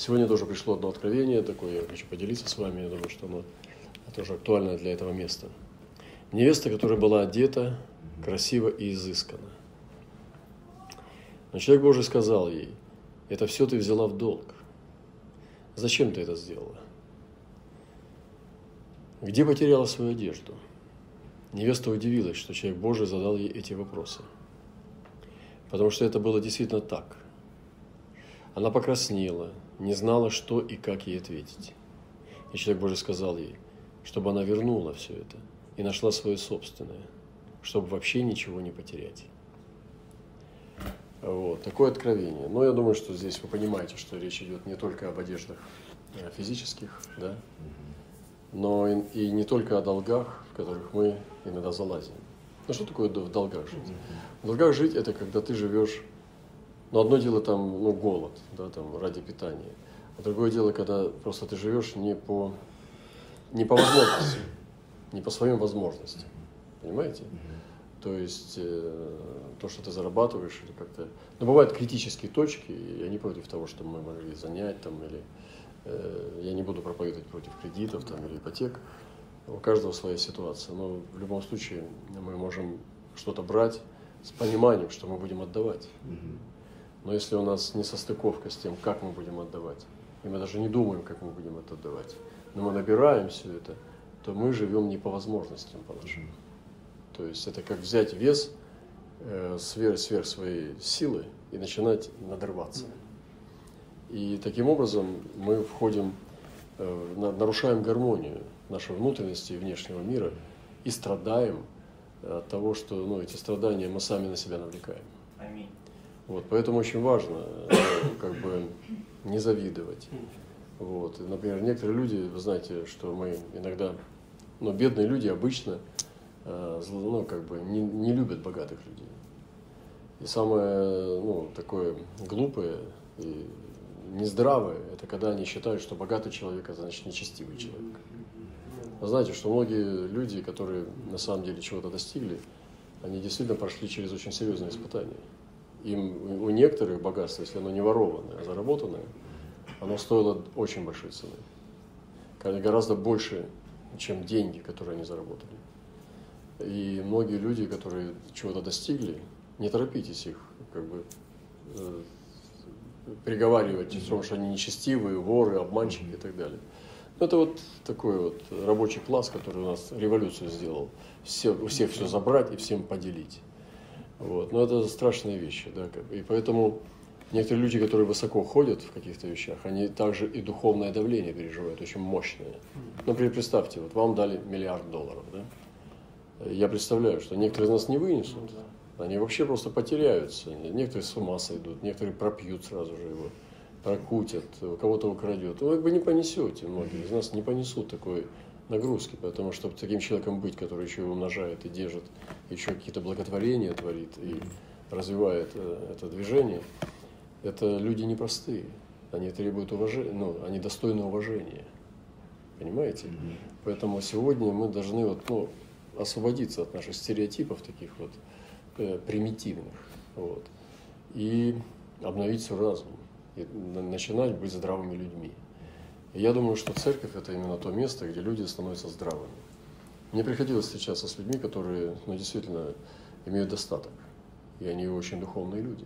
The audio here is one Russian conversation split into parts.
Сегодня тоже пришло одно откровение такое, я хочу поделиться с вами, я думаю, что оно тоже актуально для этого места. Невеста, которая была одета красиво и изысканно. Но человек Божий сказал ей, это все ты взяла в долг. Зачем ты это сделала? Где потеряла свою одежду? Невеста удивилась, что человек Божий задал ей эти вопросы. Потому что это было действительно так. Она покраснела, не знала, что и как ей ответить. И человек Божий сказал ей, чтобы она вернула все это и нашла свое собственное, чтобы вообще ничего не потерять. Вот, такое откровение. Но я думаю, что здесь вы понимаете, что речь идет не только об одеждах э, физических, да, но и, и не только о долгах, в которых мы иногда залазим. Ну что такое в долгах жить? В долгах жить это когда ты живешь, ну одно дело там, ну голод, да, там ради питания, а другое дело, когда просто ты живешь не по, не по возможности, не по своим возможностям, понимаете? То есть э, то, что ты зарабатываешь, или как-то. Ну, бывают критические точки, и я не против того, что мы могли занять там, или э, я не буду проповедовать против кредитов там, или ипотек. У каждого своя ситуация. Но в любом случае мы можем что-то брать с пониманием, что мы будем отдавать. Но если у нас не состыковка с тем, как мы будем отдавать, и мы даже не думаем, как мы будем это отдавать, но мы набираем все это, то мы живем не по возможностям по нашим. То есть это как взять вес э, сверх, сверх своей силы и начинать надрываться. И таким образом мы входим, э, нарушаем гармонию нашей внутренности и внешнего мира и страдаем от того, что ну, эти страдания мы сами на себя навлекаем. Вот, поэтому очень важно э, как бы не завидовать. Вот. И, например, некоторые люди, вы знаете, что мы иногда, но ну, бедные люди обычно Э, ну, как бы не, не любят богатых людей. И самое ну, такое глупое и нездравое, это когда они считают, что богатый человек, это значит нечестивый человек. Вы знаете, что многие люди, которые на самом деле чего-то достигли, они действительно прошли через очень серьезные испытания. Им, у некоторых богатство, если оно не ворованное, а заработанное, оно стоило очень большой цены. Гораздо больше, чем деньги, которые они заработали. И многие люди, которые чего-то достигли, не торопитесь их как бы э, приговаривать, потому что они нечестивые, воры, обманщики и так далее. Это вот такой вот рабочий класс, который у нас революцию сделал. Все, у всех все забрать и всем поделить. Вот. Но это страшные вещи. Да? И поэтому некоторые люди, которые высоко ходят в каких-то вещах, они также и духовное давление переживают, очень мощное. Например, представьте, вот вам дали миллиард долларов, да? я представляю, что некоторые из нас не вынесут. Они вообще просто потеряются. Некоторые с ума сойдут, некоторые пропьют сразу же его, прокутят, кого-то украдет. Вы бы не понесете, многие из нас не понесут такой нагрузки, потому что таким человеком быть, который еще и умножает и держит, еще какие-то благотворения творит и развивает э, это движение, это люди непростые. Они требуют уважения, ну, они достойны уважения. Понимаете? Поэтому сегодня мы должны вот, ну, освободиться от наших стереотипов таких вот э, примитивных, вот, и обновить свой разум, и начинать быть здравыми людьми. И я думаю, что церковь – это именно то место, где люди становятся здравыми. Мне приходилось встречаться с людьми, которые ну, действительно имеют достаток, и они очень духовные люди.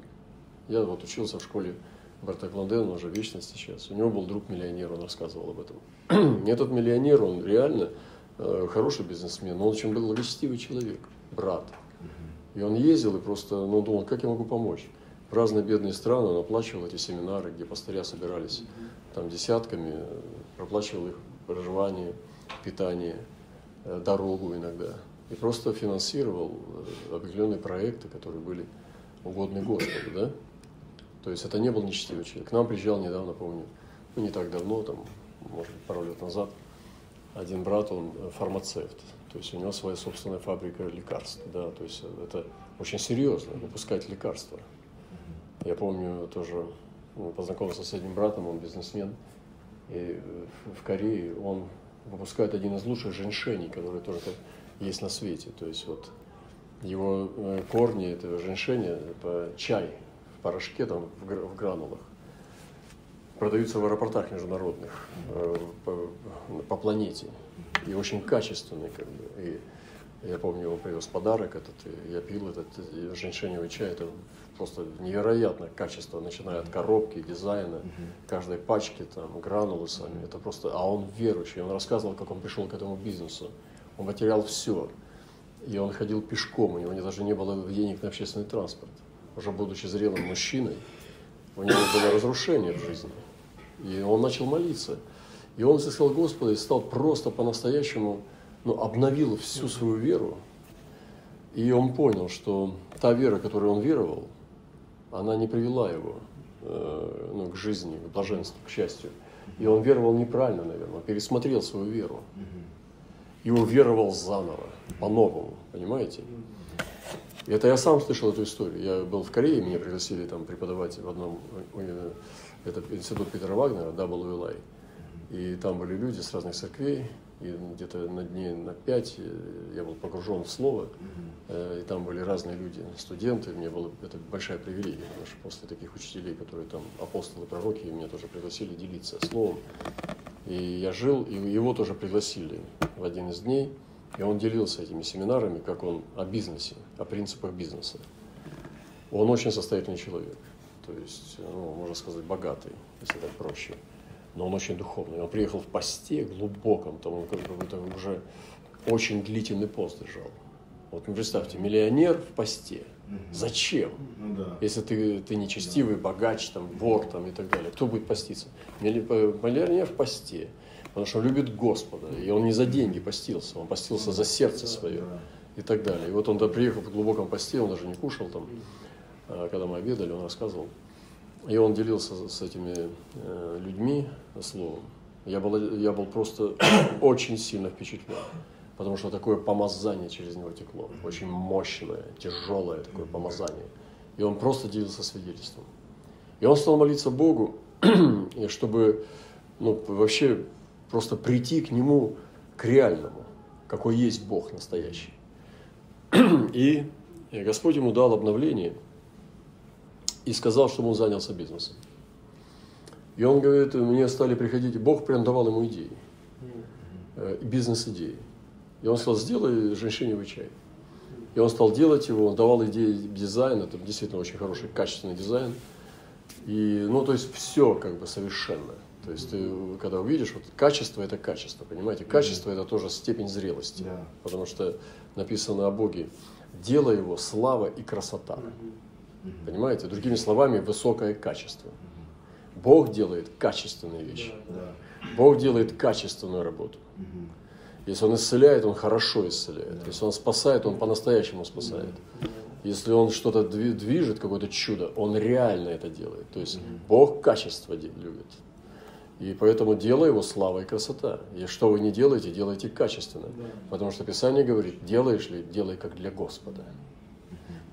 Я вот учился в школе Барта Кланден, он уже вечность сейчас. У него был друг миллионер, он рассказывал об этом. Этот миллионер, он реально Э, хороший бизнесмен, но он очень благочестивый человек, брат. И он ездил и просто ну, думал, как я могу помочь. Разные бедные страны он оплачивал эти семинары, где пастыря собирались там десятками, проплачивал их проживание, питание, э, дорогу иногда. И просто финансировал э, определенные проекты, которые были угодны Господу, да? То есть это не был нечестивый человек. К нам приезжал недавно, помню, ну не так давно, там, может быть, пару лет назад – один брат, он фармацевт, то есть у него своя собственная фабрика лекарств, да, то есть это очень серьезно, выпускать лекарства. Я помню тоже, познакомился с одним братом, он бизнесмен, и в Корее он выпускает один из лучших женьшеней, которые только есть на свете, то есть вот его э, корни этого женьшеня, это чай в порошке, там, в гранулах. продаются в аэропортах международных э, по, по планете. И очень качественные, как бы. И я помню, он привез подарок этот, и я пил этот женьшеневый чай, это просто невероятное качество, начиная от коробки, дизайна, каждой пачки, там, гранулы сами. Это просто, а он верующий, он рассказывал, как он пришел к этому бизнесу. Он потерял все. И он ходил пешком, у него даже не было денег на общественный транспорт. Уже будучи зрелым мужчиной, у него было разрушение в жизни. И он начал молиться. И он искал Господа и стал просто по-настоящему, ну, обновил всю свою веру. И он понял, что та вера, которой он веровал, она не привела его э, ну, к жизни, к блаженству, к счастью. И он веровал неправильно, наверное, он пересмотрел свою веру. И уверовал заново, по-новому, понимаете? Это я сам слышал эту историю. Я был в Корее, меня пригласили там преподавать в одном, это институт Питера Вагнера, WLI. И там были люди с разных церквей, и где-то на дне на пять я был погружен в слово, mm-hmm. и там были разные люди, студенты, мне было это большая привилегия, потому что после таких учителей, которые там апостолы, пророки, меня тоже пригласили делиться словом. И я жил, и его тоже пригласили в один из дней, и он делился этими семинарами, как он о бизнесе, о принципах бизнеса. Он очень состоятельный человек, то есть, ну, можно сказать, богатый, если так проще но он очень духовный. Он приехал в посте глубоком, там он как бы уже очень длительный пост держал. Вот ну, представьте, миллионер в посте. Зачем? Ну, да. Если ты, ты нечестивый, богач, там, вор там, и так далее. Кто будет поститься? Миллионер в посте. Потому что он любит Господа. И он не за деньги постился, он постился за сердце свое. И так далее. И вот он да, приехал в глубоком посте, он даже не кушал там. А, когда мы обедали, он рассказывал. И он делился с этими э, людьми словом. Я был, я был просто очень сильно впечатлен, потому что такое помазание через него текло, очень мощное, тяжелое такое помазание. И он просто делился свидетельством. И он стал молиться Богу, чтобы ну, вообще просто прийти к Нему, к реальному, какой есть Бог настоящий. И Господь ему дал обновление – и сказал, чтобы он занялся бизнесом. И он говорит, мне стали приходить, Бог прям давал ему идеи, э, бизнес-идеи. И он сказал, сделай женщиневый чай. И он стал делать его, он давал идеи дизайна, это действительно очень хороший, качественный дизайн. И, ну, то есть все как бы совершенно. То есть ты, когда увидишь, вот качество это качество, понимаете? Качество это тоже степень зрелости. Потому что написано о Боге, дело его слава и красота. Понимаете? Другими словами, высокое качество. Бог делает качественные вещи. Бог делает качественную работу. Если Он исцеляет, Он хорошо исцеляет. Если Он спасает, Он по-настоящему спасает. Если Он что-то движет, какое-то чудо, Он реально это делает. То есть Бог качество любит. И поэтому делай его слава и красота. И что вы не делаете, делайте качественно. Потому что Писание говорит, делаешь ли, делай как для Господа.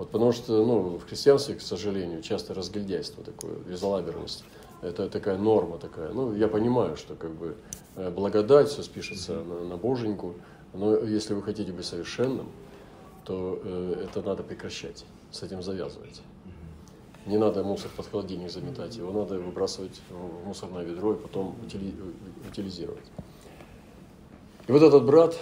Вот потому что ну, в христианстве, к сожалению, часто разгильдяйство такое, безалаберность. Это такая норма такая. Ну, я понимаю, что как бы э, благодать, все спишется на, на боженьку, но если вы хотите быть совершенным, то э, это надо прекращать, с этим завязывать. Не надо мусор под холодильник заметать, его надо выбрасывать в мусорное ведро и потом утилизировать. И вот этот брат,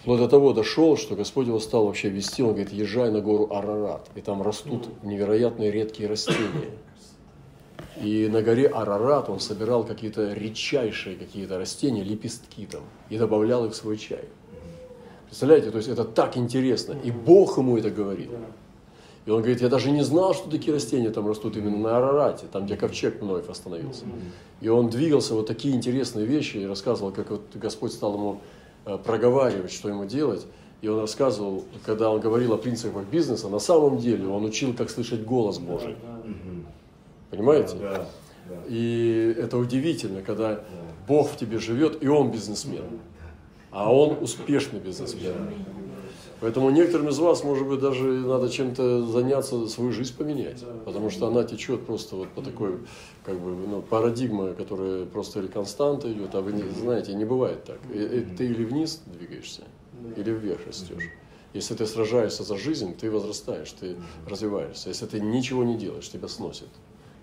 Вплоть до того дошел, что Господь его стал вообще вести, он говорит, езжай на гору Арарат, и там растут невероятные редкие растения. И на горе Арарат он собирал какие-то редчайшие какие-то растения, лепестки там, и добавлял их в свой чай. Представляете, то есть это так интересно. И Бог ему это говорит. И он говорит, я даже не знал, что такие растения там растут именно на Арарате, там, где ковчег Ноев остановился. И он двигался вот такие интересные вещи и рассказывал, как вот Господь стал ему проговаривать, что ему делать. И он рассказывал, когда он говорил о принципах бизнеса, на самом деле он учил, как слышать голос Божий. Понимаете? И это удивительно, когда Бог в тебе живет, и он бизнесмен. А он успешный бизнесмен. Поэтому некоторым из вас, может быть, даже надо чем-то заняться, свою жизнь поменять. Потому что она течет просто вот по такой, как бы, ну, парадигма, которая просто или константа идет, а вы не знаете, не бывает так. И, и ты или вниз двигаешься, или вверх растешь. Если ты сражаешься за жизнь, ты возрастаешь, ты развиваешься. Если ты ничего не делаешь, тебя сносит.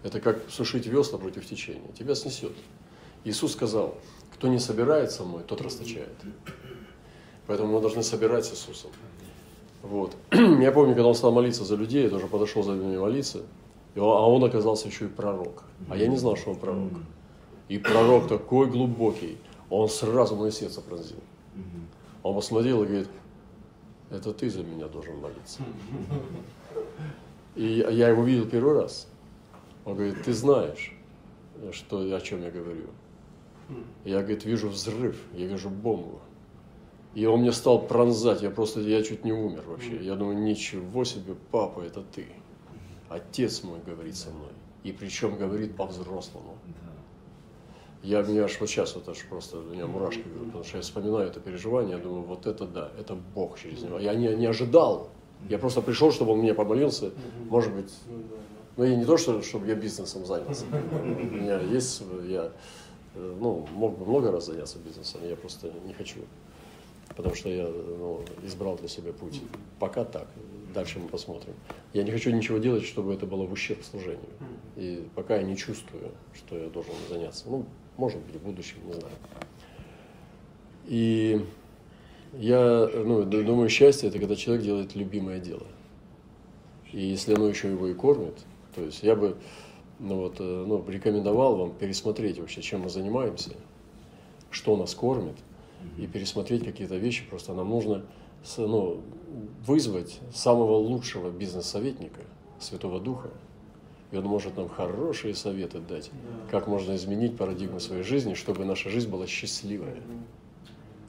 Это как сушить весла против течения. Тебя снесет. Иисус сказал, кто не собирает со мной, тот расточает. Поэтому мы должны собирать с Иисусом. Вот. Я помню, когда он стал молиться за людей, я тоже подошел за ними молиться, а он оказался еще и пророк. А я не знал, что он пророк. И пророк такой глубокий, он сразу мое сердце пронзил. Он посмотрел и говорит, это ты за меня должен молиться. И я его видел первый раз. Он говорит, ты знаешь, что, о чем я говорю. Я, говорит, вижу взрыв, я вижу бомбу. И он мне стал пронзать, я просто, я чуть не умер вообще. Я думаю, ничего себе, папа, это ты. Отец мой говорит со мной. И причем говорит по-взрослому. Я, мне аж вот сейчас вот аж просто, у меня мурашки берут, потому что я вспоминаю это переживание, я думаю, вот это да, это Бог через него. Я не, не ожидал, я просто пришел, чтобы он мне помолился, может быть, ну и не то, что, чтобы я бизнесом занялся. У меня есть, я, ну, мог бы много раз заняться бизнесом, я просто не хочу потому что я ну, избрал для себя путь. Пока так, дальше мы посмотрим. Я не хочу ничего делать, чтобы это было в ущерб служению. И пока я не чувствую, что я должен заняться. Ну, может быть, в будущем, не знаю. И я ну, думаю, счастье – это когда человек делает любимое дело. И если оно еще его и кормит, то есть я бы ну, вот, э, ну, рекомендовал вам пересмотреть вообще, чем мы занимаемся, что нас кормит – и пересмотреть какие-то вещи. Просто нам нужно ну, вызвать самого лучшего бизнес-советника, Святого Духа, и он может нам хорошие советы дать, как можно изменить парадигму своей жизни, чтобы наша жизнь была счастливая.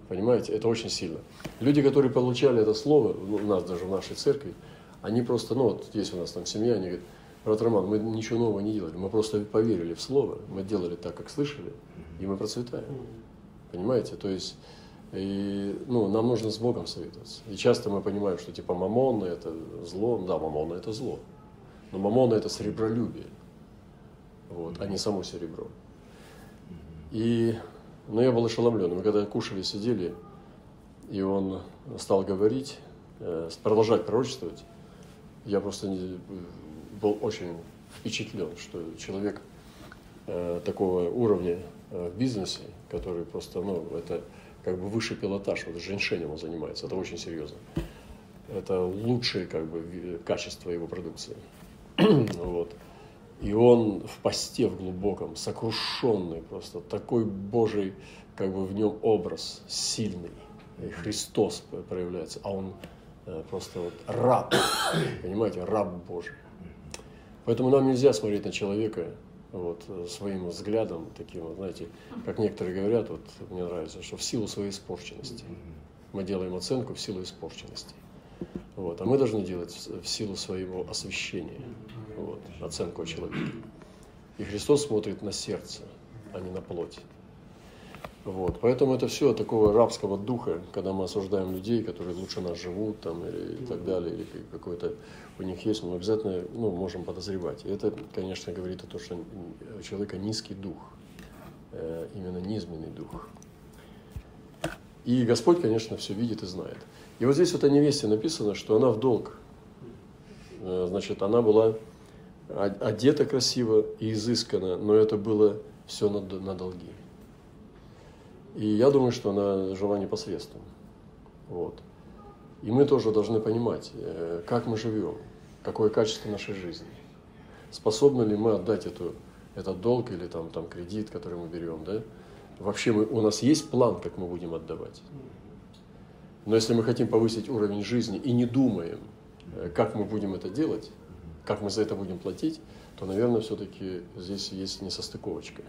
Понимаете, это очень сильно. Люди, которые получали это слово, у нас даже в нашей церкви, они просто, ну вот есть у нас там семья, они говорят, брат Роман, мы ничего нового не делали, мы просто поверили в слово, мы делали так, как слышали, и мы процветаем. Понимаете? То есть и, ну, нам нужно с Богом советоваться. И часто мы понимаем, что типа мамонна – это зло. Да, мамонна – это зло. Но мамонна – это серебролюбие, вот, а не само серебро. И, ну, я был ошеломлен. Мы когда кушали, сидели, и он стал говорить, э, продолжать пророчествовать, я просто не, был очень впечатлен, что человек э, такого уровня э, в бизнесе, который просто, ну, это как бы высший пилотаж, вот женьшенем он занимается, это очень серьезно. Это лучшее как бы качество его продукции. вот. И он в посте в глубоком, сокрушенный просто, такой Божий, как бы в нем образ сильный. И Христос проявляется, а он э, просто вот раб, понимаете, раб Божий. Поэтому нам нельзя смотреть на человека вот, своим взглядом, таким, знаете, как некоторые говорят, вот мне нравится, что в силу своей испорченности. Мы делаем оценку в силу испорченности. Вот, а мы должны делать в силу своего освящения вот, оценку человека. И Христос смотрит на сердце, а не на плоть. Вот. Поэтому это все такого рабского духа, когда мы осуждаем людей, которые лучше нас живут там, или и так далее, или какой-то у них есть, мы обязательно ну, можем подозревать. И это, конечно, говорит о том, что у человека низкий дух, э, именно низменный дух. И Господь, конечно, все видит и знает. И вот здесь вот о невесте написано, что она в долг. Э, значит, она была одета красиво и изысканно, но это было все на, на долги. И я думаю, что она жила непосредственно. Вот. И мы тоже должны понимать, э, как мы живем, какое качество нашей жизни. Способны ли мы отдать эту, этот долг или там, там кредит, который мы берем, да? Вообще мы, у нас есть план, как мы будем отдавать. Но если мы хотим повысить уровень жизни и не думаем, э, как мы будем это делать, как мы за это будем платить, то, наверное, все-таки здесь есть несостыковочка.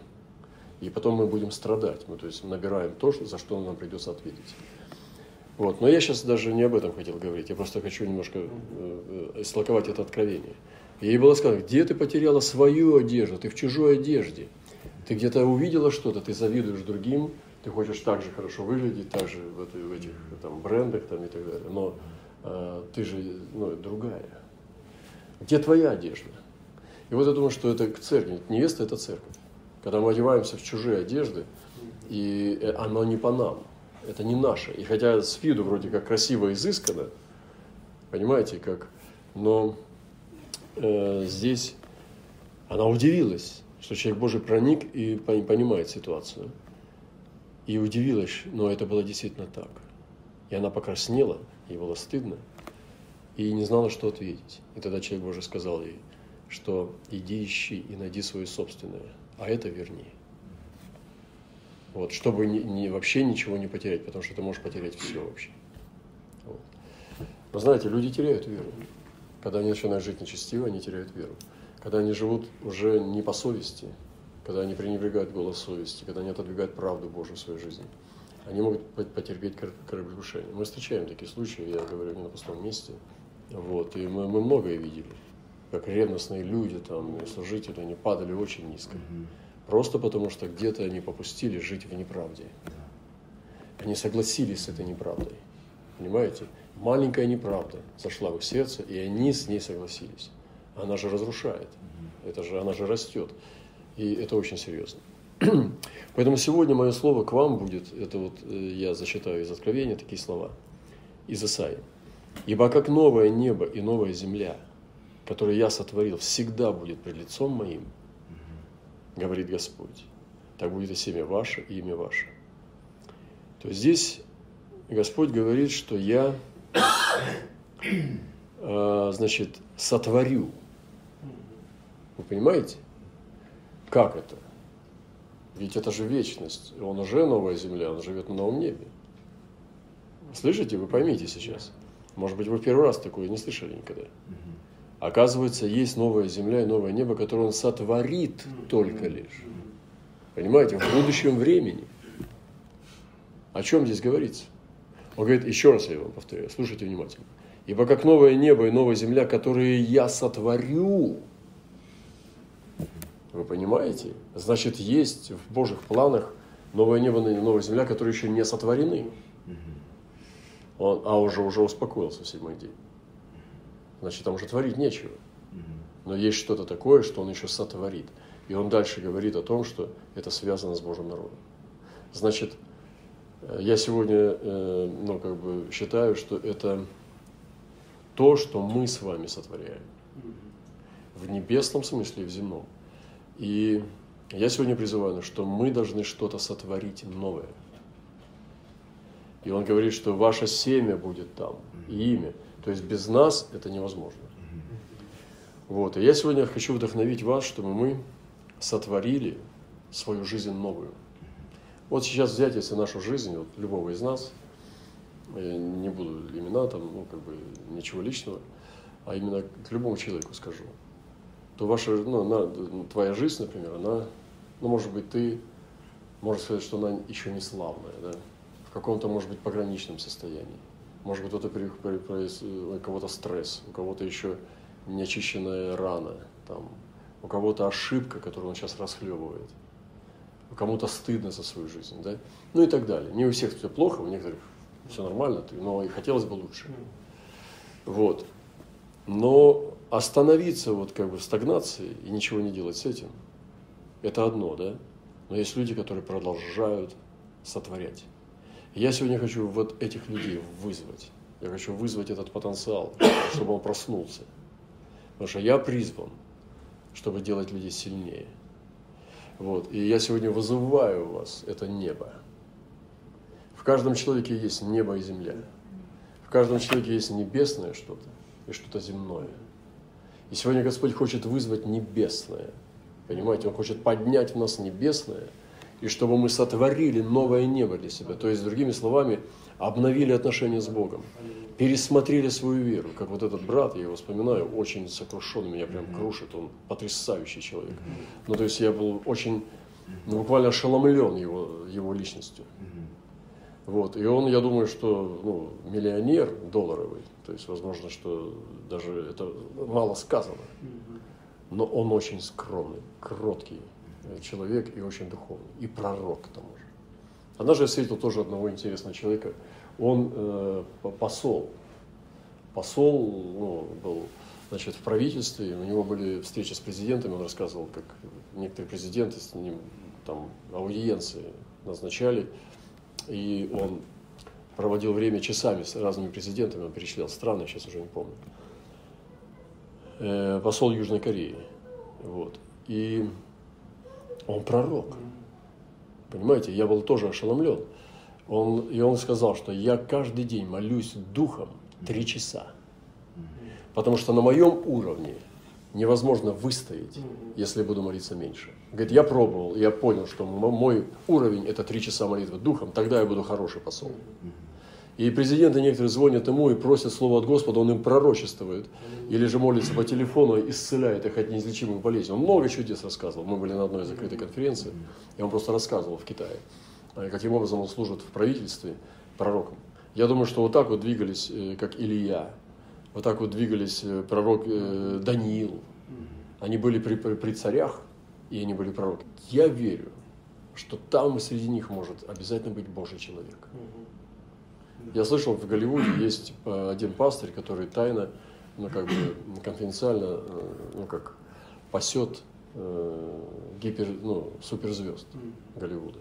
И потом мы будем страдать. Мы, то есть, набираем то, за что нам придется ответить. Вот. Но я сейчас даже не об этом хотел говорить. Я просто хочу немножко э, э, истолковать это откровение. Ей было сказано, где ты потеряла свою одежду? Ты в чужой одежде. Ты где-то увидела что-то, ты завидуешь другим, ты хочешь так же хорошо выглядеть, так же в, этой, в этих там, брендах там, и так далее. Но э, ты же ну, другая. Где твоя одежда? И вот я думаю, что это к церкви. Невеста – это церковь. Когда мы одеваемся в чужие одежды, и э, оно не по нам, это не наше. И хотя с виду вроде как красиво изысканно, понимаете, как, но э, здесь Она удивилась, что человек Божий проник и понимает ситуацию. И удивилась, но это было действительно так. И она покраснела, ей было стыдно, и не знала, что ответить. И тогда человек Божий сказал ей, что иди ищи и найди свое собственное, а это верни. Вот, чтобы не, не, вообще ничего не потерять, потому что ты можешь потерять все вообще. Вот. Вы знаете, люди теряют веру. Когда они начинают жить нечестиво, они теряют веру. Когда они живут уже не по совести, когда они пренебрегают голос совести, когда они отодвигают правду Божию в своей жизни, они могут потерпеть кораблекрушение. Мы встречаем такие случаи, я говорю не на пустом месте. Вот, и мы, мы многое видели, как ревностные люди, там, служители, они падали очень низко. Просто потому, что где-то они попустили жить в неправде. Они согласились с этой неправдой. Понимаете? Маленькая неправда зашла в их сердце, и они с ней согласились. Она же разрушает. Это же, она же растет. И это очень серьезно. Поэтому сегодня мое слово к вам будет, это вот э, я зачитаю из Откровения такие слова, из Исаии. «Ибо как новое небо и новая земля, которые я сотворил, всегда будет пред лицом моим, говорит Господь, так будет и семя ваше, и имя ваше». То есть здесь Господь говорит, что я, э, значит, сотворю. Вы понимаете? Как это? Ведь это же вечность. Он уже новая земля, он живет на новом небе. Слышите? Вы поймите сейчас. Может быть, вы первый раз такое не слышали никогда. Оказывается, есть новая земля и новое небо, которое он сотворит только лишь. Понимаете, в будущем времени. О чем здесь говорится? Он говорит, еще раз я вам повторяю, слушайте внимательно. Ибо как новое небо и новая земля, которые я сотворю, вы понимаете? Значит, есть в Божьих планах новое небо и новая земля, которые еще не сотворены. Он, а уже, уже успокоился в седьмой день. Значит, там уже творить нечего. Но есть что-то такое, что он еще сотворит. И он дальше говорит о том, что это связано с Божьим народом. Значит, э, я сегодня э, ну, как бы считаю, что это то, что мы с вами сотворяем. В небесном смысле и в земном. И я сегодня призываю, что мы должны что-то сотворить новое. И он говорит, что ваше семя будет там, и имя. То есть без нас это невозможно. Вот. И я сегодня хочу вдохновить вас, чтобы мы сотворили свою жизнь новую. Вот сейчас взять, если нашу жизнь, вот любого из нас, не буду имена там, ну, как бы ничего личного, а именно к любому человеку скажу – то ваша, ну, она, твоя жизнь, например, она, ну, может быть, ты, можешь сказать, что она еще не славная, да, в каком-то, может быть, пограничном состоянии. Может быть, кто-то у кого-то стресс, у кого-то еще неочищенная рана, там, у кого-то ошибка, которую он сейчас расхлебывает, у кому-то стыдно за свою жизнь, да, ну и так далее. Не у всех все плохо, у некоторых все нормально, но и хотелось бы лучше. Вот. Но остановиться вот как бы в стагнации и ничего не делать с этим, это одно, да? Но есть люди, которые продолжают сотворять. Я сегодня хочу вот этих людей вызвать. Я хочу вызвать этот потенциал, чтобы он проснулся. Потому что я призван, чтобы делать людей сильнее. Вот. И я сегодня вызываю у вас это небо. В каждом человеке есть небо и земля. В каждом человеке есть небесное что-то и что-то земное. И сегодня Господь хочет вызвать небесное. Понимаете, Он хочет поднять в нас небесное, и чтобы мы сотворили новое небо для себя. То есть, другими словами, обновили отношения с Богом, пересмотрели свою веру. Как вот этот брат, я его вспоминаю, очень сокрушенный, меня прям крушит, он потрясающий человек. Ну, то есть я был очень, ну, буквально ошеломлен его, его личностью. Вот. И он, я думаю, что ну, миллионер долларовый, то есть, возможно, что даже это мало сказано, но он очень скромный, кроткий человек и очень духовный, и пророк к тому же. Однажды я встретил тоже одного интересного человека, он э, посол, посол ну, был значит, в правительстве, у него были встречи с президентами, он рассказывал, как некоторые президенты с ним там аудиенции назначали, и он проводил время часами с разными президентами, он перечислял страны, сейчас уже не помню. Э, посол Южной Кореи. Вот. и он пророк. Понимаете, я был тоже ошеломлен. Он, и он сказал, что я каждый день молюсь духом три часа. Потому что на моем уровне невозможно выстоять, если буду молиться меньше. Говорит, я пробовал, я понял, что мой уровень – это три часа молитвы духом, тогда я буду хороший посол. И президенты некоторые звонят ему и просят слово от Господа, он им пророчествует. Или же молится по телефону, исцеляет их от неизлечимых болезней. Он много чудес рассказывал. Мы были на одной закрытой конференции, и он просто рассказывал в Китае, э, каким образом он служит в правительстве пророком. Я думаю, что вот так вот двигались, э, как Илья, вот так вот двигались э, пророк Даниил. Они были при, при, царях, и они были пророки. Я верю, что там среди них может обязательно быть Божий человек. Я слышал, в Голливуде есть один пастырь, который тайно, ну как бы конфиденциально, э, ну как пасет э, гипер, ну, суперзвезд Голливуда.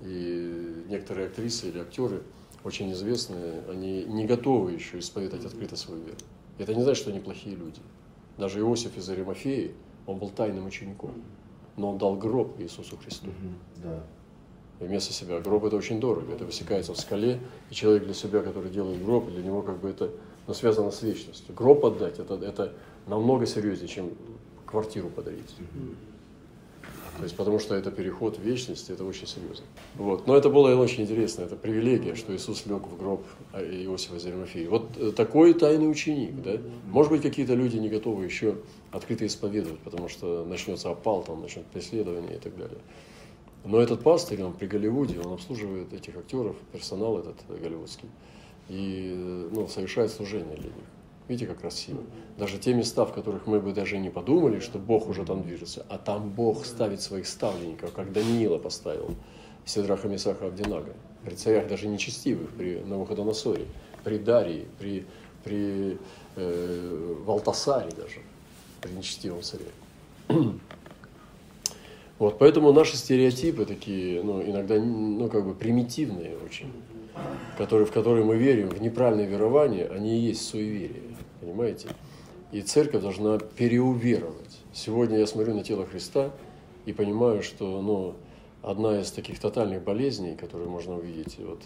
И некоторые актрисы или актеры, очень известные, они не готовы еще исповедать открыто свою веру. Это не значит, что они плохие люди. Даже Иосиф из Аримафеи, он был тайным учеником, но он дал гроб Иисусу Христу. Да вместо себя. Гроб это очень дорого, это высекается в скале, и человек для себя, который делает гроб, для него как бы это ну, связано с вечностью. Гроб отдать это, это намного серьезнее, чем квартиру подарить. То есть, потому что это переход в вечность, это очень серьезно. Вот. Но это было очень интересно, это привилегия, что Иисус лег в гроб Иосифа Зеремофея. Вот э, такой тайный ученик, да? Может быть, какие-то люди не готовы еще открыто исповедовать, потому что начнется опал, там начнет преследование и так далее. Но этот пастырь, он при Голливуде, он обслуживает этих актеров, персонал этот голливудский, и ну, совершает служение для них. Видите, как красиво. Даже те места, в которых мы бы даже не подумали, что Бог уже там движется, а там Бог ставит своих ставленников, как Даниила поставил, Седраха Месаха Авдинага, при царях даже нечестивых, при Навуходоносоре, при Дарии, при, при э, Валтасаре даже, при нечестивом царе. Вот, поэтому наши стереотипы такие, ну, иногда, ну, как бы примитивные очень, которые, в которые мы верим, в неправильное верование, они и есть суеверие, понимаете? И церковь должна переуверовать. Сегодня я смотрю на тело Христа и понимаю, что, ну, одна из таких тотальных болезней, которые можно увидеть, вот,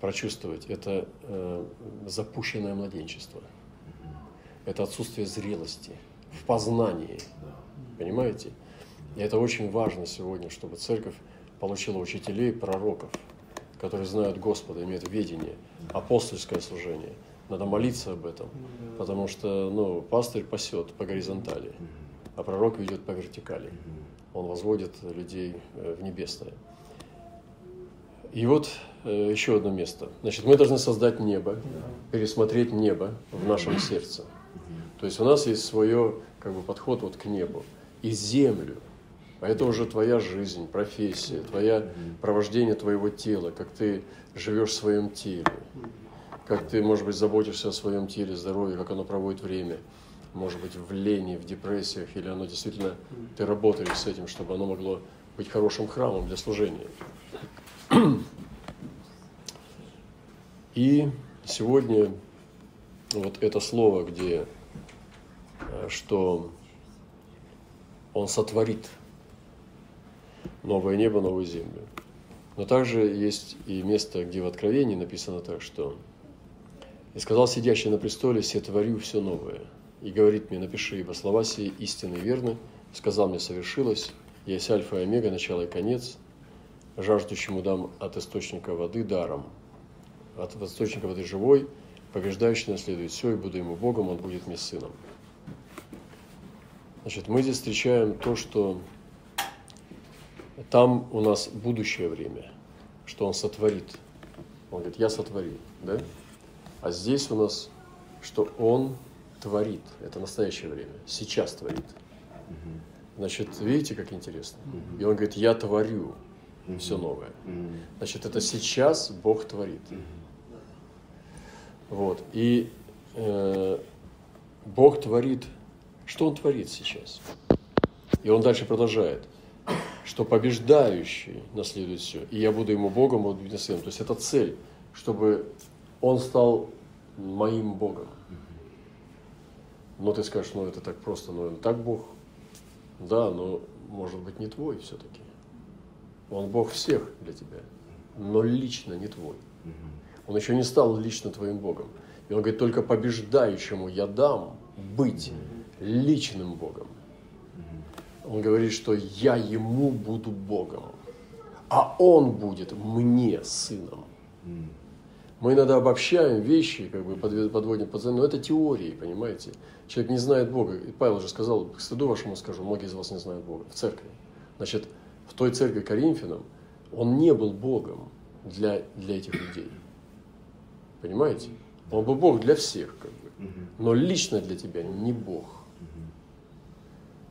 прочувствовать, это э, запущенное младенчество. Это отсутствие зрелости в познании. Понимаете? И это очень важно сегодня, чтобы церковь получила учителей, пророков, которые знают Господа, имеют ведение, апостольское служение. Надо молиться об этом, потому что ну, пастырь пасет по горизонтали, а пророк ведет по вертикали. Он возводит людей э, в небесное. И вот э, еще одно место. Значит, мы должны создать небо, пересмотреть небо в нашем сердце. То есть у нас есть свое как бы, подход вот к небу и землю – а это уже твоя жизнь, профессия, твоя провождение твоего тела, как ты живешь в своем теле, как ты, может быть, заботишься о своем теле, здоровье, как оно проводит время, может быть, в лени, в депрессиях, или оно действительно, ты работаешь с этим, чтобы оно могло быть хорошим храмом для служения. И сегодня вот это слово, где, э, что он сотворит – новое небо, новую землю. Но также есть и место, где в Откровении написано так, что «И сказал сидящий на престоле, все творю все новое, и говорит мне, напиши, ибо слова сии истинны и верны, сказал мне, совершилось, я есть альфа и омега, начало и конец, жаждущему дам от источника воды даром, от источника воды живой, побеждающий наследует все, и буду ему Богом, он будет мне сыном». Значит, мы здесь встречаем то, что там у нас будущее время, что Он сотворит. Он говорит, я сотворил, да? А здесь у нас, что Он творит. Это настоящее время, сейчас творит. Значит, видите, как интересно? И Он говорит, я творю все новое. Значит, это сейчас Бог творит. Вот. И э, Бог творит, что Он творит сейчас? И Он дальше продолжает что побеждающий наследует все, и я буду ему Богом, он будет сыном. То есть это цель, чтобы он стал моим Богом. Но ты скажешь, ну это так просто, ну так Бог. Да, но может быть не твой все-таки. Он Бог всех для тебя, но лично не твой. Он еще не стал лично твоим Богом. И он говорит, только побеждающему я дам быть личным Богом. Он говорит, что я ему буду Богом, а он будет мне сыном. Мы иногда обобщаем вещи, как бы подводим под но это теории, понимаете? Человек не знает Бога. И Павел уже сказал, к стыду вашему скажу, многие из вас не знают Бога в церкви. Значит, в той церкви Коринфянам он не был Богом для, для этих людей. Понимаете? Он был Бог для всех, как бы. Но лично для тебя не Бог.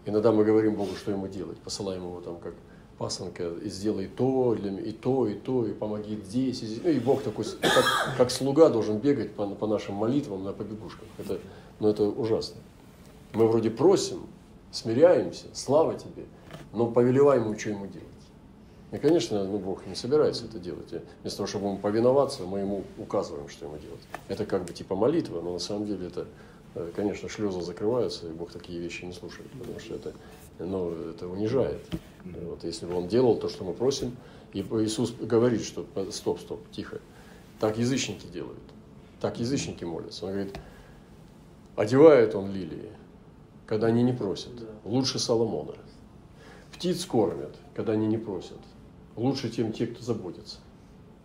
Иногда мы говорим Богу, что ему делать. Посылаем его там как пасынка, и сделай то, и то, и то, и помоги здесь. И, здесь. Ну, и Бог такой, как, как слуга должен бегать по, по нашим молитвам на побегушках. Это, ну, это ужасно. Мы вроде просим, смиряемся, слава тебе, но повелеваем ему, что ему делать. И, конечно, ну, Бог не собирается это делать. И вместо того, чтобы ему повиноваться, мы ему указываем, что ему делать. Это как бы типа молитва, но на самом деле это, конечно, шлезы закрываются, и Бог такие вещи не слушает, потому что это, ну, это унижает. Вот, если бы он делал то, что мы просим, и Иисус говорит, что стоп, стоп, тихо, так язычники делают, так язычники молятся. Он говорит, одевает он лилии, когда они не просят, лучше Соломона. Птиц кормят, когда они не просят лучше, чем те, кто заботится.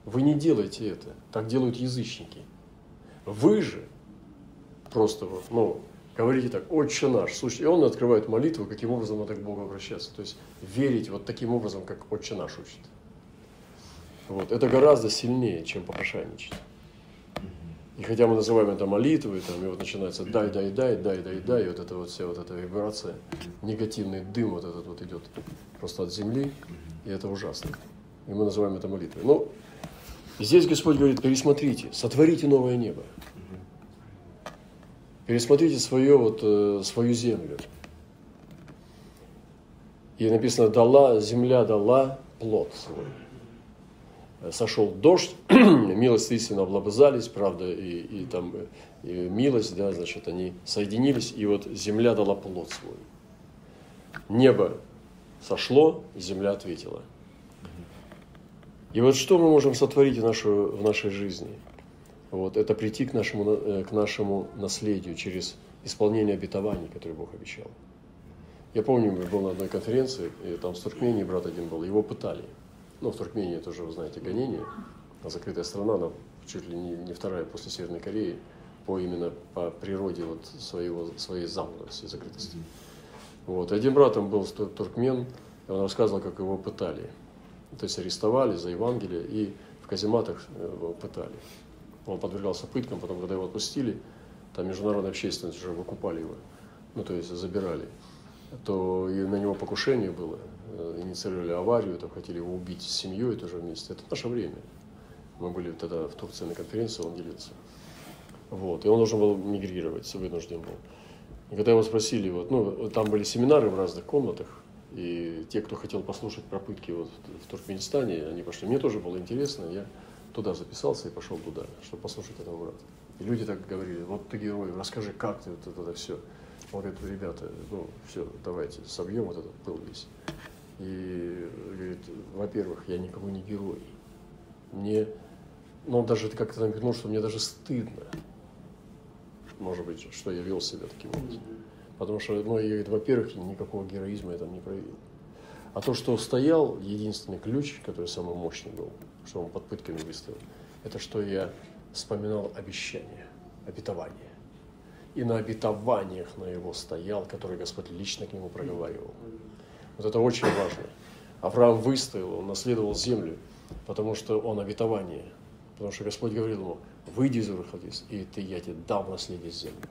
Вы не делаете это. Так делают язычники. Вы же просто вот, ну, говорите так, «Отче наш». Слушайте, и он открывает молитву, каким образом надо к Богу обращаться. То есть верить вот таким образом, как «Отче наш» учит. Вот. Это гораздо сильнее, чем попрошайничать. И хотя мы называем это молитвой, там, и вот начинается дай, дай, дай, дай, дай, дай, и вот эта вот вся вот эта вибрация, негативный дым вот этот вот идет просто от земли, и это ужасно. И мы называем это молитвой. Но здесь Господь говорит, пересмотрите, сотворите новое небо. Пересмотрите свое, вот, э, свою землю. И написано, дала, земля дала плод свой. Сошел дождь, милость истинно облобызались, правда, и, и там и милость, да, значит, они соединились, и вот земля дала плод свой. Небо сошло, земля ответила. И вот что мы можем сотворить в, нашу, в нашей жизни? Вот, это прийти к нашему, э, к нашему наследию через исполнение обетований, которые Бог обещал. Я помню, я был на одной конференции, и там в Туркмении брат один был, его пытали. Ну, в Туркмении тоже, вы знаете, гонение. Закрытая страна, она чуть ли не, не вторая после Северной Кореи по именно по природе вот своего, своей замкнутости, закрытости. Вот. Один брат там был туркмен, и он рассказывал, как его пытали. То есть арестовали за Евангелие и в казематах его пытали. Он подвергался пыткам, потом, когда его отпустили, там международная общественность уже выкупали его, ну, то есть забирали, то и на него покушение было, э, инициировали аварию, там хотели его убить с семьей тоже вместе. Это наше время. Мы были тогда в Турции на конференции, он делился. Вот, и он должен был мигрировать, вынужден был. И когда его спросили, вот, ну, там были семинары в разных комнатах, и те, кто хотел послушать про пытки вот в Туркменистане, они пошли. Мне тоже было интересно, я туда записался и пошел туда, чтобы послушать этого брата. И люди так говорили, вот ты герой, расскажи, как ты вот это, все. Он говорит, ребята, ну все, давайте собьем вот этот пыл весь. И говорит, во-первых, я никому не герой. Мне, ну он даже как-то намекнул, что мне даже стыдно может быть, что я вел себя таким образом. Потому что, ну, я, во-первых, никакого героизма я там не проявил. А то, что стоял, единственный ключ, который самый мощный был, что он под пытками выставил, это что я вспоминал обещание, обетование. И на обетованиях на его стоял, который Господь лично к нему проговаривал. Вот это очень важно. Авраам выстоял, он наследовал землю, потому что он обетование. Потому что Господь говорил ему, выйди из Урхадис, и ты, я тебе дам наследие землю.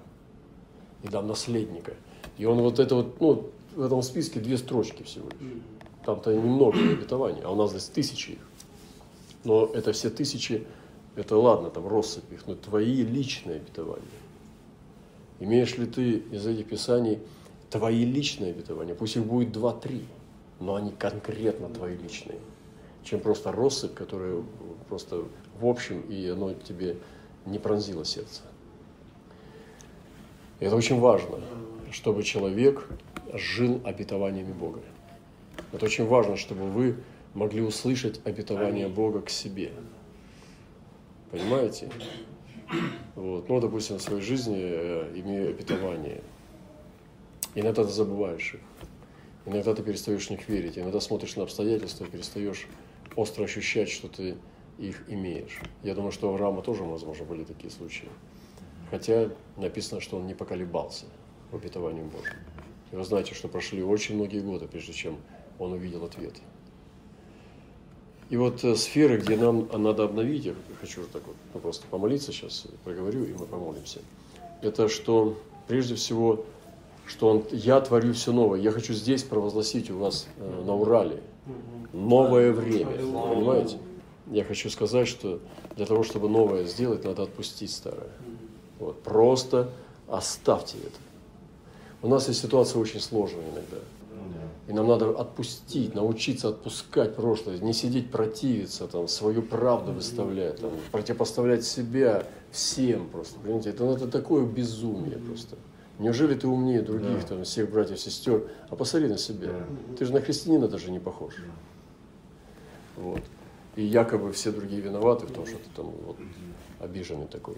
И дам наследника. И он вот это вот, ну, в этом списке две строчки всего лишь. Там-то немного обетований, а у нас здесь тысячи их. Но это все тысячи, это ладно, там россыпь их, но твои личные обетования. Имеешь ли ты из этих писаний твои личные обетования? Пусть их будет два-три, но они конкретно твои личные, чем просто россыпь, которая просто в общем, и оно тебе не пронзило сердце. Это очень важно, чтобы человек жил обетованиями Бога. Это очень важно, чтобы вы могли услышать обетование Бога к себе. Понимаете? Вот. Ну, допустим, в своей жизни э, имею обетование. Иногда ты забываешь их. Иногда ты перестаешь в них верить. Иногда смотришь на обстоятельства и перестаешь остро ощущать, что ты их имеешь. Я думаю, что у Авраама тоже, возможно, были такие случаи. Хотя написано, что он не поколебался в обетовании Божьем. И вы знаете, что прошли очень многие годы, прежде чем он увидел ответ. И вот э, сферы, где нам надо обновить, я хочу так вот ну, просто помолиться сейчас, проговорю, и мы помолимся. Это что, прежде всего, что он, я творю все новое. Я хочу здесь провозгласить у вас э, на Урале новое время. Понимаете? Я хочу сказать, что для того, чтобы новое сделать, надо отпустить старое. Вот. Просто оставьте это. У нас есть ситуация очень сложная иногда. И нам надо отпустить, научиться отпускать прошлое, не сидеть противиться, там, свою правду выставлять, там, противопоставлять себя всем просто. Понимаете, это, это такое безумие просто. Неужели ты умнее других, да. там, всех братьев, сестер? А посмотри на себя. Да. Ты же на христианина даже не похож. Да. Вот. И якобы все другие виноваты в том, что ты там вот, обиженный такой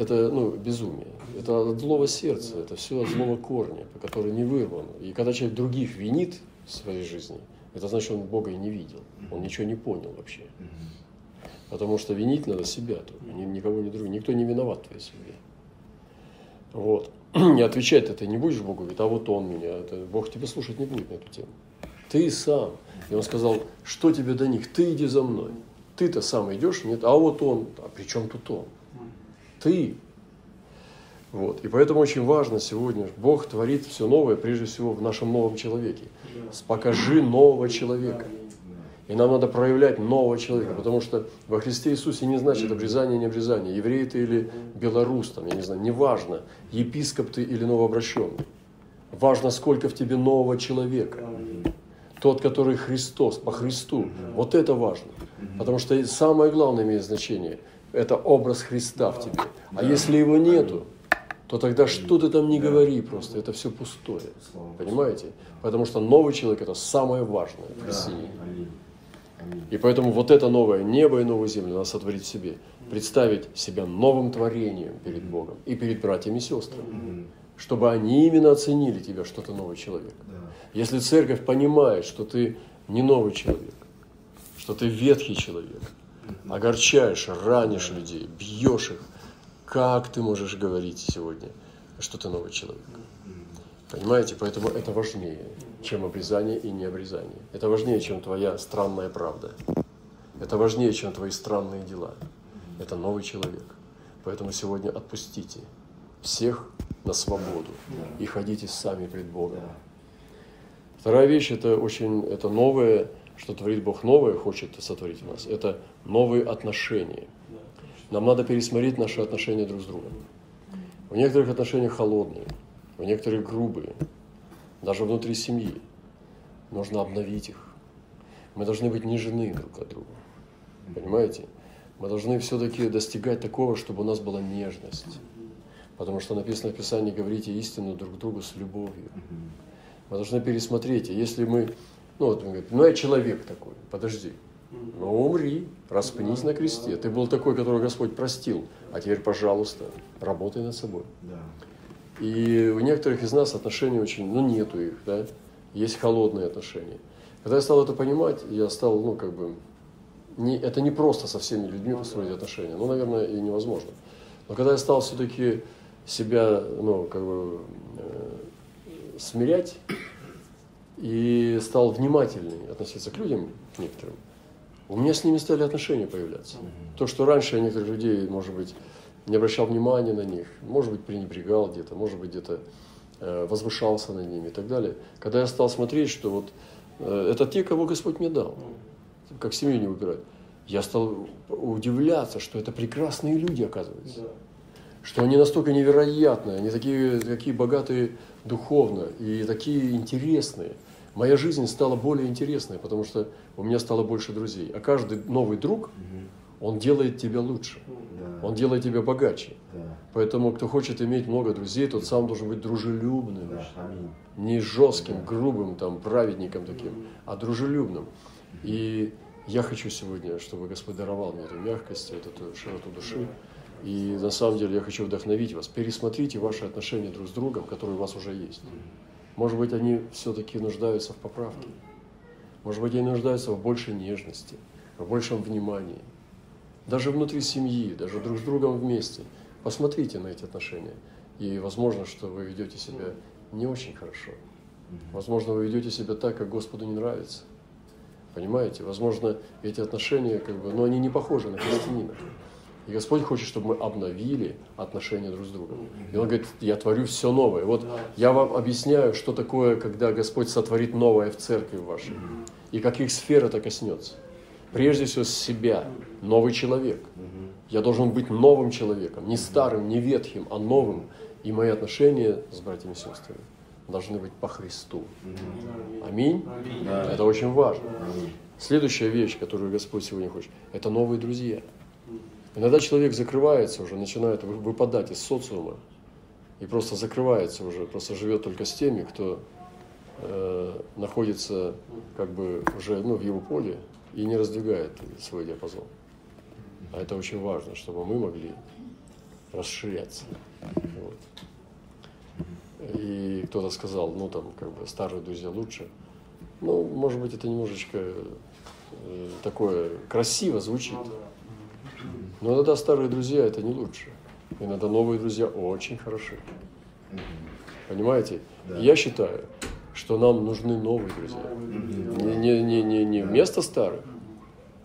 это ну, безумие. Это от злого сердца, это все от злого корня, который не вырван. И когда человек других винит в своей жизни, это значит, он Бога и не видел. Он ничего не понял вообще. Потому что винить надо себя только, никого не другого. Никто не виноват в твоей судьбе. Вот. Не отвечать ты не будешь Богу, говорит, а вот он меня. Это, Бог тебя слушать не будет на эту тему. Ты сам. И он сказал, что тебе до них? Ты иди за мной. Ты-то сам идешь, нет, а вот он. А при чем тут он? Ты. Вот. И поэтому очень важно сегодня, Бог творит все новое, прежде всего, в нашем новом человеке. Покажи нового человека. И нам надо проявлять нового человека, потому что во Христе Иисусе не значит обрезание, не обрезание, еврей ты или белорус, там, я не знаю, неважно, епископ ты или новообращенный. Важно, сколько в тебе нового человека. Тот, который Христос, по Христу. Вот это важно. Потому что самое главное имеет значение – это образ Христа в тебе. А если его нету, то тогда что ты там не говори просто, это все пустое. Понимаете? Потому что новый человек – это самое важное в христианине. И поэтому вот это новое небо и новую землю надо сотворить в себе. Представить себя новым творением перед Богом и перед братьями и сестрами. Чтобы они именно оценили тебя, что ты новый человек. Если церковь понимает, что ты не новый человек, что ты ветхий человек – огорчаешь, ранишь людей, бьешь их. Как ты можешь говорить сегодня, что ты новый человек? Понимаете? Поэтому это важнее, чем обрезание и необрезание. Это важнее, чем твоя странная правда. Это важнее, чем твои странные дела. Это новый человек. Поэтому сегодня отпустите всех на свободу и ходите сами пред Богом. Вторая вещь это очень это новое что творит Бог новое, хочет сотворить у нас, это новые отношения. Нам надо пересмотреть наши отношения друг с другом. В некоторых отношениях холодные, в некоторых грубые, даже внутри семьи. Нужно обновить их. Мы должны быть не жены друг от друга. Понимаете? Мы должны все-таки достигать такого, чтобы у нас была нежность. Потому что написано в Писании, говорите истину друг другу с любовью. Мы должны пересмотреть. если мы ну, вот он говорит, ну я человек такой, подожди. Ну умри, распнись на кресте. Ты был такой, которого Господь простил. А теперь, пожалуйста, работай над собой. И у некоторых из нас отношения очень, ну нету их, да, есть холодные отношения. Когда я стал это понимать, я стал, ну как бы, не, это не просто со всеми людьми построить отношения, ну, наверное, и невозможно. Но когда я стал все-таки себя, ну, как бы, э, смирять, и стал внимательнее относиться к людям некоторым, у меня с ними стали отношения появляться. То, что раньше я некоторых людей, может быть, не обращал внимания на них, может быть, пренебрегал где-то, может быть, где-то э, возвышался над ними и так далее. Когда я стал смотреть, что вот э, это те, кого Господь мне дал, как семью не выбирать, я стал удивляться, что это прекрасные люди, оказывается. Yeah. Что они настолько невероятные, они такие, такие богатые духовно и такие интересные – моя жизнь стала более интересной, потому что у меня стало больше друзей. А каждый новый друг, он делает тебя лучше, он делает тебя богаче. Поэтому, кто хочет иметь много друзей, тот сам должен быть дружелюбным. Не жестким, грубым, там, праведником таким, а дружелюбным. И я хочу сегодня, чтобы Господь даровал мне эту мягкость, эту широту души. И на самом деле я хочу вдохновить вас. Пересмотрите ваши отношения друг с другом, которые у вас уже есть. Может быть, они все-таки нуждаются в поправке. Может быть, они нуждаются в большей нежности, в большем внимании. Даже внутри семьи, даже друг с другом вместе. Посмотрите на эти отношения. И возможно, что вы ведете себя не очень хорошо. Возможно, вы ведете себя так, как Господу не нравится. Понимаете? Возможно, эти отношения, как бы, но они не похожи на христианина. И Господь хочет, чтобы мы обновили отношения друг с другом. И Он говорит, я творю все новое. Вот я вам объясняю, что такое, когда Господь сотворит новое в церкви вашей. И каких сфер это коснется. Прежде всего с себя, новый человек. Я должен быть новым человеком, не старым, не ветхим, а новым. И мои отношения с братьями и сестрами должны быть по Христу. Аминь. Это очень важно. Следующая вещь, которую Господь сегодня хочет, это новые друзья. Иногда человек закрывается уже, начинает выпадать из социума и просто закрывается уже, просто живет только с теми, кто э, находится как бы уже ну, в его поле и не раздвигает свой диапазон. А это очень важно, чтобы мы могли расширяться. Вот. И кто-то сказал, ну там как бы старые друзья лучше. Ну, может быть, это немножечко э, такое красиво звучит. Но иногда старые друзья это не лучше. Иногда новые друзья очень хороши. Понимаете? Да. Я считаю, что нам нужны новые друзья. Не, не, не, не, не вместо старых,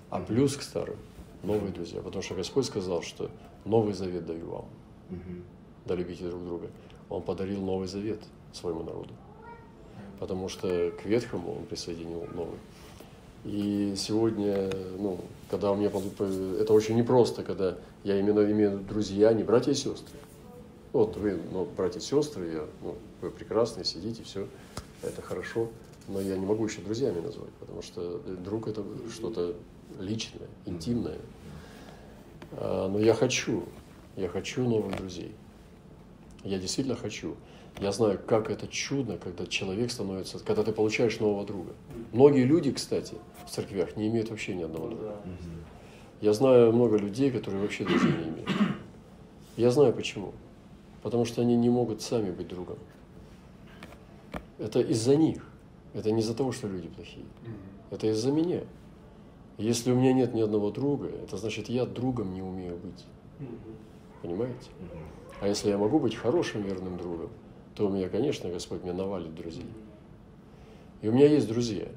а плюс к старым. Новые друзья. Потому что Господь сказал, что новый завет даю вам. Да любите друг друга. Он подарил новый завет своему народу. Потому что к ветхому он присоединил новый. И сегодня, ну, когда у меня это очень непросто, когда я именно имею друзья, не братья и сестры. Вот вы, ну, братья и сестры, я, ну, вы прекрасные, сидите, все, это хорошо, но я не могу еще друзьями назвать, потому что друг это что-то личное, интимное. А, но я хочу, я хочу новых друзей. Я действительно хочу. Я знаю, как это чудно, когда человек становится, когда ты получаешь нового друга. Многие люди, кстати, в церквях не имеют вообще ни одного друга. Я знаю много людей, которые вообще друзей не имеют. Я знаю почему. Потому что они не могут сами быть другом. Это из-за них. Это не из-за того, что люди плохие. Это из-за меня. Если у меня нет ни одного друга, это значит, я другом не умею быть. Понимаете? А если я могу быть хорошим верным другом, то у меня, конечно, Господь мне навалит друзей. И у меня есть друзья.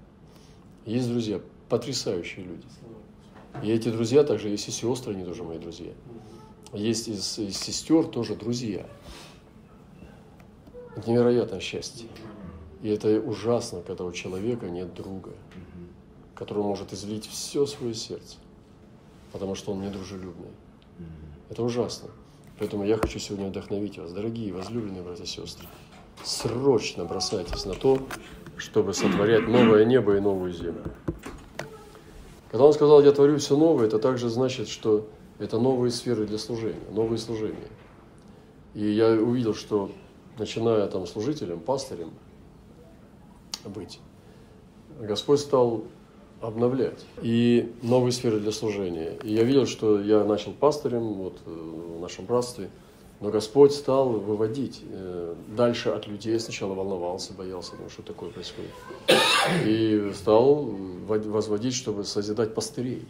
Есть друзья, потрясающие люди. И эти друзья также есть и сестры, они тоже мои друзья. Есть из, из сестер тоже друзья. Это невероятное счастье. И это ужасно, когда у человека нет друга, который может излить все свое сердце, потому что он недружелюбный. Это ужасно. Поэтому я хочу сегодня вдохновить вас, дорогие возлюбленные братья и сестры. Срочно бросайтесь на то, чтобы сотворять новое небо и новую землю. Когда он сказал, я творю все новое, это также значит, что это новые сферы для служения, новые служения. И я увидел, что начиная там служителем, пастырем быть, Господь стал обновлять. И новые сферы для служения. И я видел, что я начал пастырем вот, э, в нашем братстве, но Господь стал выводить э, дальше от людей. Сначала волновался, боялся, ну, что такое происходит. И стал возводить, чтобы созидать пастырей.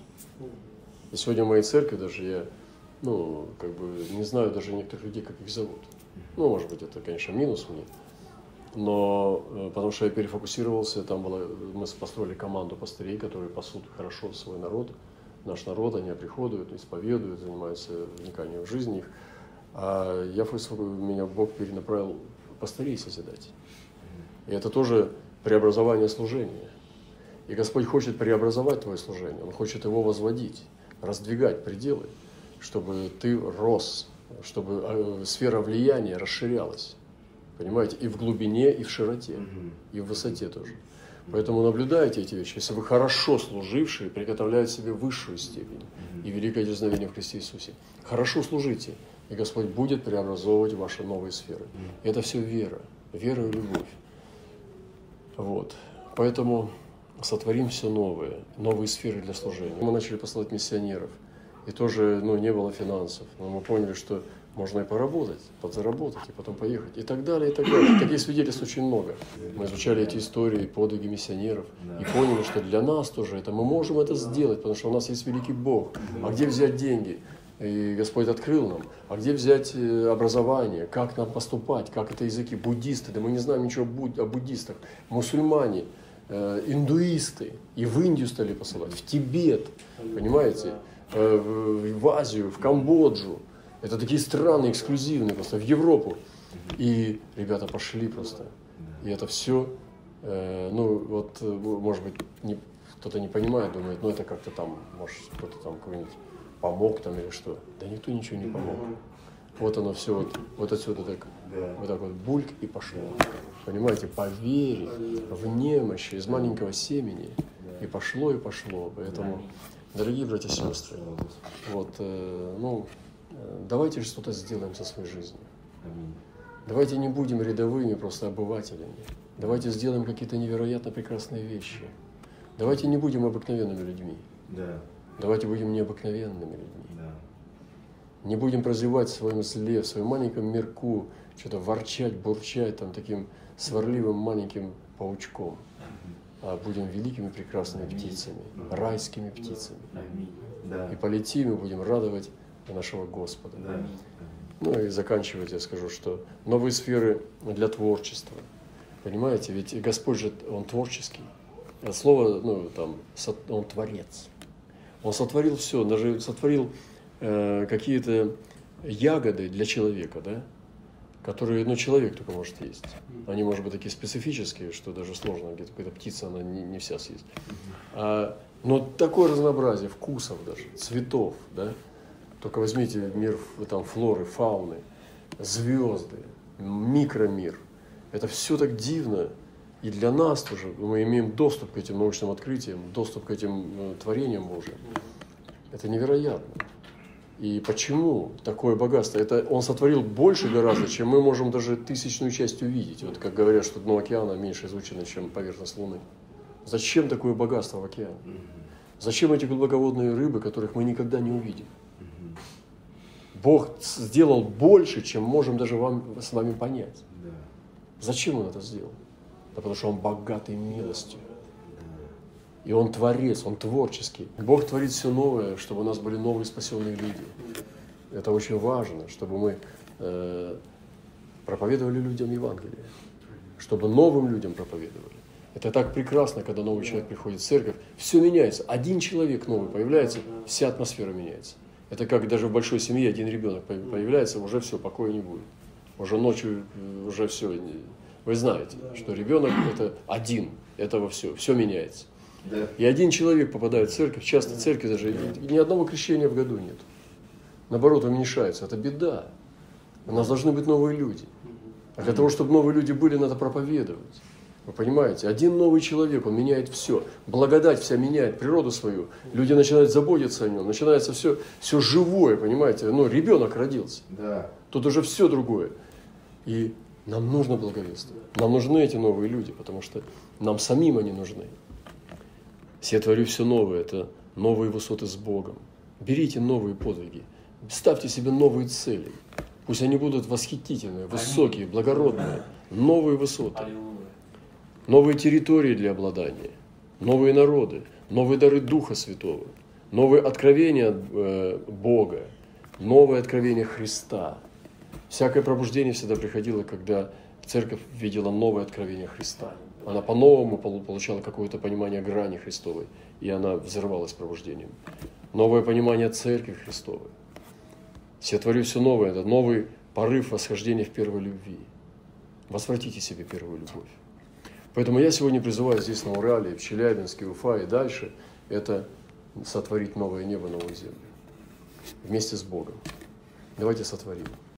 И сегодня в моей церкви даже я, ну, как бы не знаю даже некоторых людей, как их зовут. Ну, может быть, это, конечно, минус мне но э, потому что я перефокусировался, там было, мы построили команду пастырей, которые пасут хорошо свой народ, наш народ, они приходят, исповедуют, занимаются вниканием в жизнь их. А я, меня Бог перенаправил пастырей созидать. И это тоже преобразование служения. И Господь хочет преобразовать твое служение, Он хочет его возводить, раздвигать пределы, чтобы ты рос, чтобы э, сфера влияния расширялась. Понимаете? И в глубине, и в широте, и в высоте тоже. Поэтому наблюдайте эти вещи. Если вы хорошо служившие, приготовляют себе высшую степень и великое дерзновение в Христе Иисусе. Хорошо служите. и Господь будет преобразовывать ваши новые сферы. Это все вера, вера и любовь. Вот. Поэтому сотворим все новое, новые сферы для служения. Мы начали посылать миссионеров, и тоже ну, не было финансов. Но мы поняли, что можно и поработать, подзаработать, и потом поехать, и так далее, и так далее. Таких свидетельств очень много. Мы изучали эти истории, подвиги миссионеров, и поняли, что для нас тоже это, мы можем это сделать, потому что у нас есть великий Бог. А где взять деньги? И Господь открыл нам. А где взять э, образование? Как нам поступать? Как это языки? Буддисты? Да мы не знаем ничего о буддистах. Мусульмане, э, индуисты. И в Индию стали посылать, в Тибет, понимаете? Э, в Азию, в Камбоджу. Это такие страны эксклюзивные, просто в Европу. И ребята пошли просто. И это все, ну вот, может быть, не, кто-то не понимает, думает, ну это как-то там, может, кто-то там какой-нибудь помог там или что. Да никто ничего не помог. Вот оно все вот, вот отсюда так, да. вот так вот бульк и пошло. Понимаете, по вере, в немощи, из маленького семени. И пошло, и пошло. Поэтому, дорогие братья и сестры, вот, э, ну, э, давайте же что-то сделаем со своей жизнью. Давайте не будем рядовыми, просто обывателями. Давайте сделаем какие-то невероятно прекрасные вещи. Давайте не будем обыкновенными людьми. Да. Давайте будем необыкновенными людьми. Да. Не будем прозевать в своем зле, в своем маленьком мирку, что-то ворчать, бурчать там таким сварливым маленьким паучком. А будем великими прекрасными Аминь. птицами, райскими птицами. Да. И полетим и будем радовать нашего Господа. Да. Ну и заканчивать я скажу, что новые сферы для творчества. Понимаете, ведь Господь же, Он творческий. Слово, ну, там, Он творец. Он сотворил все, даже сотворил э, какие-то ягоды для человека, да, которые, ну, человек только может есть. Они, может быть, такие специфические, что даже сложно, где-то какая-то птица, она не, не вся съесть. А, но такое разнообразие вкусов даже, цветов, да, только возьмите мир там, флоры, фауны, звезды, микромир. Это все так дивно, и для нас тоже мы имеем доступ к этим научным открытиям, доступ к этим э, творениям Божьим. Это невероятно. И почему такое богатство? Это он сотворил больше гораздо, чем мы можем даже тысячную часть увидеть. Вот как говорят, что дно океана меньше изучено, чем поверхность Луны. Зачем такое богатство в океане? Зачем эти глубоководные рыбы, которых мы никогда не увидим? Бог сделал больше, чем можем даже вам, с вами понять. Зачем Он это сделал? Да потому что Он богатый милостью. И Он творец, Он творческий. Бог творит все новое, чтобы у нас были новые спасенные люди. Это очень важно, чтобы мы э, проповедовали людям Евангелие, чтобы новым людям проповедовали. Это так прекрасно, когда новый человек приходит в церковь, все меняется. Один человек новый появляется, вся атмосфера меняется. Это как даже в большой семье один ребенок появляется, уже все, покоя не будет. Уже ночью, э, уже все, вы знаете, что ребенок это один, этого все, все меняется. Да. И один человек попадает в церковь, часто в церкви даже ни одного крещения в году нет. Наоборот, уменьшается. Это беда. У нас должны быть новые люди. А для того, чтобы новые люди были, надо проповедовать. Вы понимаете? Один новый человек, он меняет все. Благодать вся меняет природу свою. Люди начинают заботиться о нем. Начинается все, все живое, понимаете? Ну, ребенок родился. Да. Тут уже все другое. И нам нужно благовествовать. Нам нужны эти новые люди, потому что нам самим они нужны. Я творю все новое, это новые высоты с Богом. Берите новые подвиги, ставьте себе новые цели. Пусть они будут восхитительные, высокие, благородные, новые высоты, новые территории для обладания, новые народы, новые дары Духа Святого, новые откровения э, Бога, новое откровение Христа – Всякое пробуждение всегда приходило, когда церковь видела новое откровение Христа. Она по-новому получала какое-то понимание грани Христовой, и она взорвалась пробуждением. Новое понимание Церкви Христовой. Я творю все новое, это новый порыв восхождения в первой любви. Возвратите себе первую любовь. Поэтому я сегодня призываю здесь на Урале, в Челябинске, Уфа и дальше, это сотворить новое небо, новую землю. Вместе с Богом. Давайте сотворим.